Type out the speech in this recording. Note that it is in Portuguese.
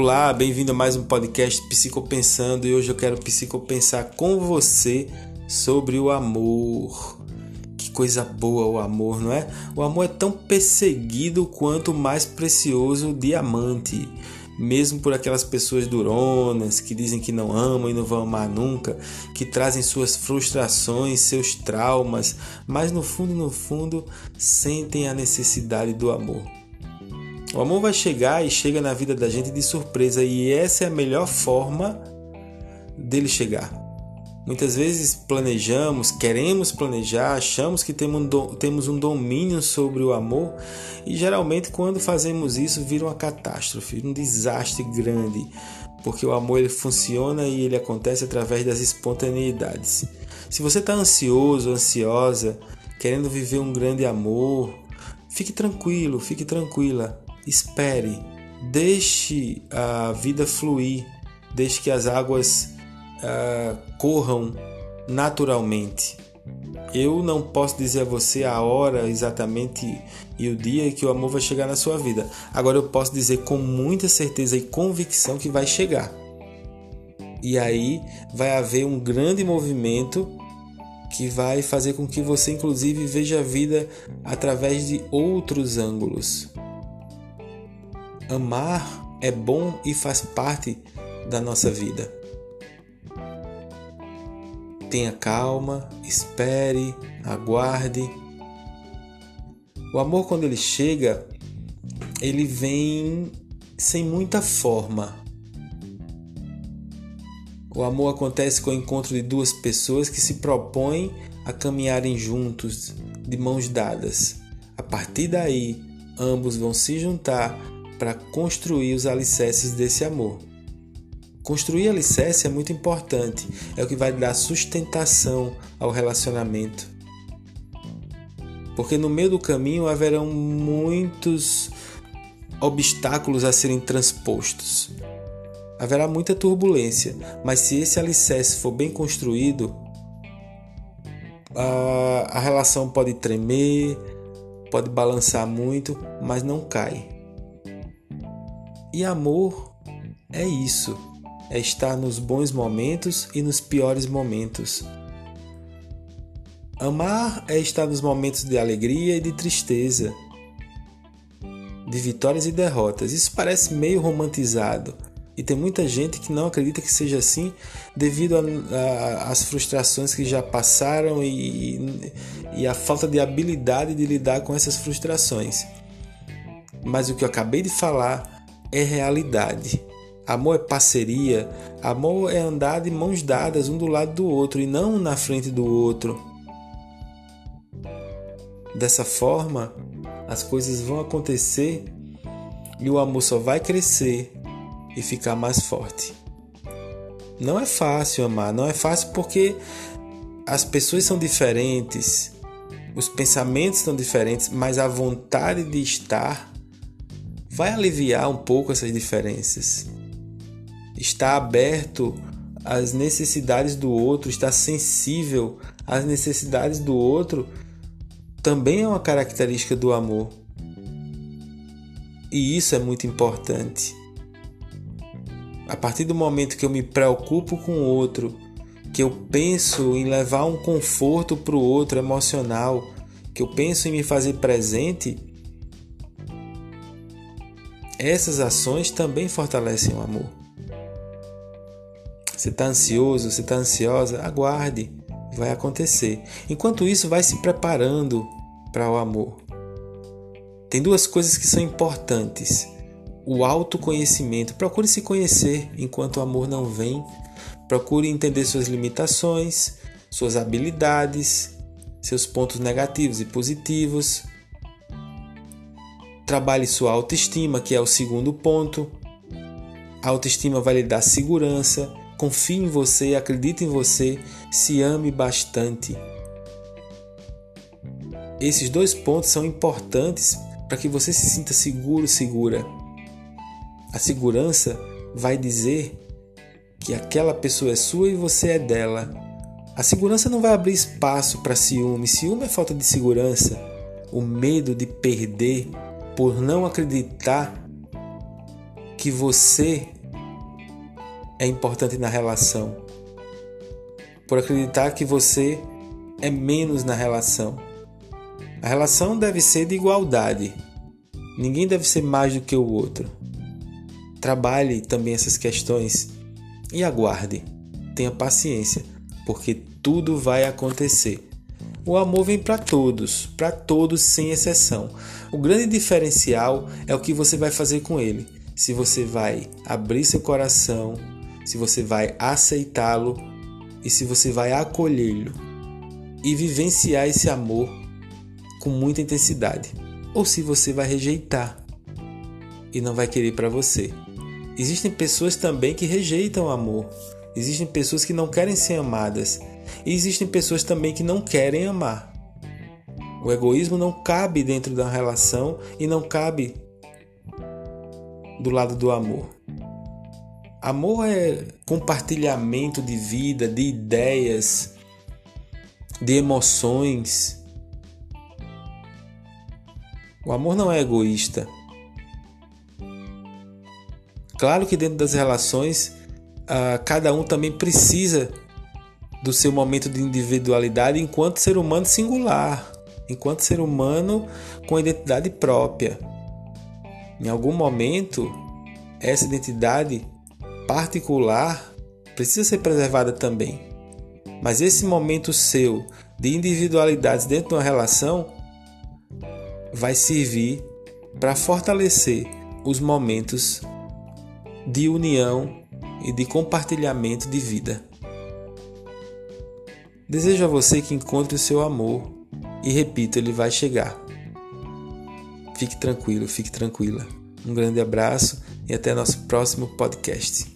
Olá, bem-vindo a mais um podcast Psicopensando e hoje eu quero psicopensar com você sobre o amor. Que coisa boa o amor, não é? O amor é tão perseguido quanto o mais precioso diamante. Mesmo por aquelas pessoas duronas que dizem que não amam e não vão amar nunca, que trazem suas frustrações, seus traumas, mas no fundo, no fundo, sentem a necessidade do amor. O amor vai chegar e chega na vida da gente de surpresa, e essa é a melhor forma dele chegar. Muitas vezes planejamos, queremos planejar, achamos que temos um domínio sobre o amor, e geralmente quando fazemos isso vira uma catástrofe, um desastre grande, porque o amor ele funciona e ele acontece através das espontaneidades. Se você está ansioso, ansiosa, querendo viver um grande amor, fique tranquilo, fique tranquila espere, deixe a vida fluir, deixe que as águas uh, corram naturalmente. Eu não posso dizer a você a hora exatamente e o dia que o amor vai chegar na sua vida. Agora eu posso dizer com muita certeza e convicção que vai chegar. E aí vai haver um grande movimento que vai fazer com que você inclusive veja a vida através de outros ângulos. Amar é bom e faz parte da nossa vida. Tenha calma, espere, aguarde. O amor, quando ele chega, ele vem sem muita forma. O amor acontece com o encontro de duas pessoas que se propõem a caminharem juntos, de mãos dadas. A partir daí, ambos vão se juntar para construir os alicerces desse amor. Construir alicerce é muito importante, é o que vai dar sustentação ao relacionamento. Porque no meio do caminho haverão muitos obstáculos a serem transpostos. Haverá muita turbulência, mas se esse alicerce for bem construído, a, a relação pode tremer, pode balançar muito, mas não cai. E amor é isso, é estar nos bons momentos e nos piores momentos. Amar é estar nos momentos de alegria e de tristeza, de vitórias e derrotas. Isso parece meio romantizado e tem muita gente que não acredita que seja assim devido às frustrações que já passaram e, e a falta de habilidade de lidar com essas frustrações. Mas o que eu acabei de falar é realidade. Amor é parceria, amor é andar de mãos dadas um do lado do outro e não na frente do outro. Dessa forma, as coisas vão acontecer e o amor só vai crescer e ficar mais forte. Não é fácil amar, não é fácil porque as pessoas são diferentes, os pensamentos são diferentes, mas a vontade de estar vai aliviar um pouco essas diferenças. Está aberto às necessidades do outro, está sensível às necessidades do outro, também é uma característica do amor. E isso é muito importante. A partir do momento que eu me preocupo com o outro, que eu penso em levar um conforto para o outro emocional, que eu penso em me fazer presente, essas ações também fortalecem o amor. Você está ansioso, você está ansiosa, aguarde, vai acontecer. Enquanto isso, vai se preparando para o amor. Tem duas coisas que são importantes: o autoconhecimento. Procure se conhecer enquanto o amor não vem. Procure entender suas limitações, suas habilidades, seus pontos negativos e positivos. Trabalhe sua autoestima, que é o segundo ponto. A autoestima vai lhe dar segurança. Confie em você, acredite em você, se ame bastante. Esses dois pontos são importantes para que você se sinta seguro, segura. A segurança vai dizer que aquela pessoa é sua e você é dela. A segurança não vai abrir espaço para ciúme. Ciúme é falta de segurança, o medo de perder por não acreditar que você é importante na relação, por acreditar que você é menos na relação. A relação deve ser de igualdade. Ninguém deve ser mais do que o outro. Trabalhe também essas questões e aguarde. Tenha paciência, porque tudo vai acontecer. O amor vem para todos, para todos sem exceção. O grande diferencial é o que você vai fazer com ele. Se você vai abrir seu coração, se você vai aceitá-lo e se você vai acolhê-lo e vivenciar esse amor com muita intensidade, ou se você vai rejeitar e não vai querer para você. Existem pessoas também que rejeitam o amor. Existem pessoas que não querem ser amadas. E existem pessoas também que não querem amar. O egoísmo não cabe dentro da relação e não cabe do lado do amor. Amor é compartilhamento de vida, de ideias, de emoções. O amor não é egoísta. Claro que dentro das relações, uh, cada um também precisa do seu momento de individualidade enquanto ser humano singular, enquanto ser humano com identidade própria. Em algum momento, essa identidade particular precisa ser preservada também. Mas esse momento seu de individualidades dentro de uma relação vai servir para fortalecer os momentos de união e de compartilhamento de vida. Desejo a você que encontre o seu amor e repito, ele vai chegar. Fique tranquilo, fique tranquila. Um grande abraço e até nosso próximo podcast.